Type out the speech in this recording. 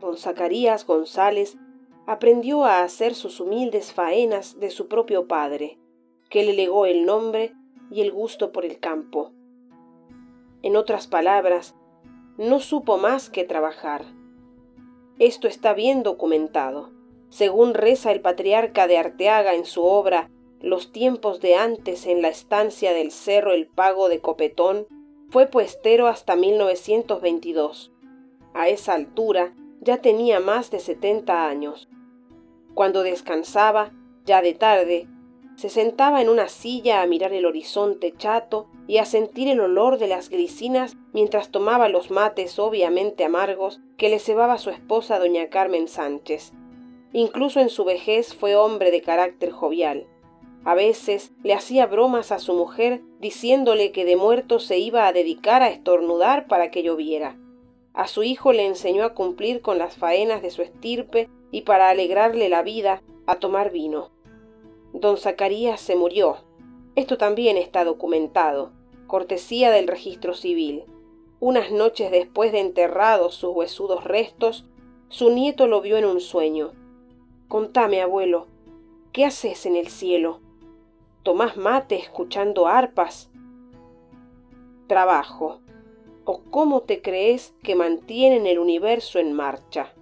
Don Zacarías González aprendió a hacer sus humildes faenas de su propio padre, que le legó el nombre y el gusto por el campo. En otras palabras, no supo más que trabajar. Esto está bien documentado. Según reza el patriarca de Arteaga en su obra Los tiempos de antes en la estancia del Cerro El Pago de Copetón, fue puestero hasta 1922. A esa altura ya tenía más de 70 años. Cuando descansaba, ya de tarde, se sentaba en una silla a mirar el horizonte chato y a sentir el olor de las grisinas mientras tomaba los mates obviamente amargos que le cebaba su esposa doña Carmen Sánchez. Incluso en su vejez fue hombre de carácter jovial. A veces le hacía bromas a su mujer diciéndole que de muerto se iba a dedicar a estornudar para que lloviera. A su hijo le enseñó a cumplir con las faenas de su estirpe y para alegrarle la vida a tomar vino. Don Zacarías se murió. Esto también está documentado, cortesía del registro civil. Unas noches después de enterrados sus huesudos restos, su nieto lo vio en un sueño. Contame, abuelo, ¿qué haces en el cielo? ¿Tomás mate escuchando arpas? Trabajo. ¿O cómo te crees que mantienen el universo en marcha?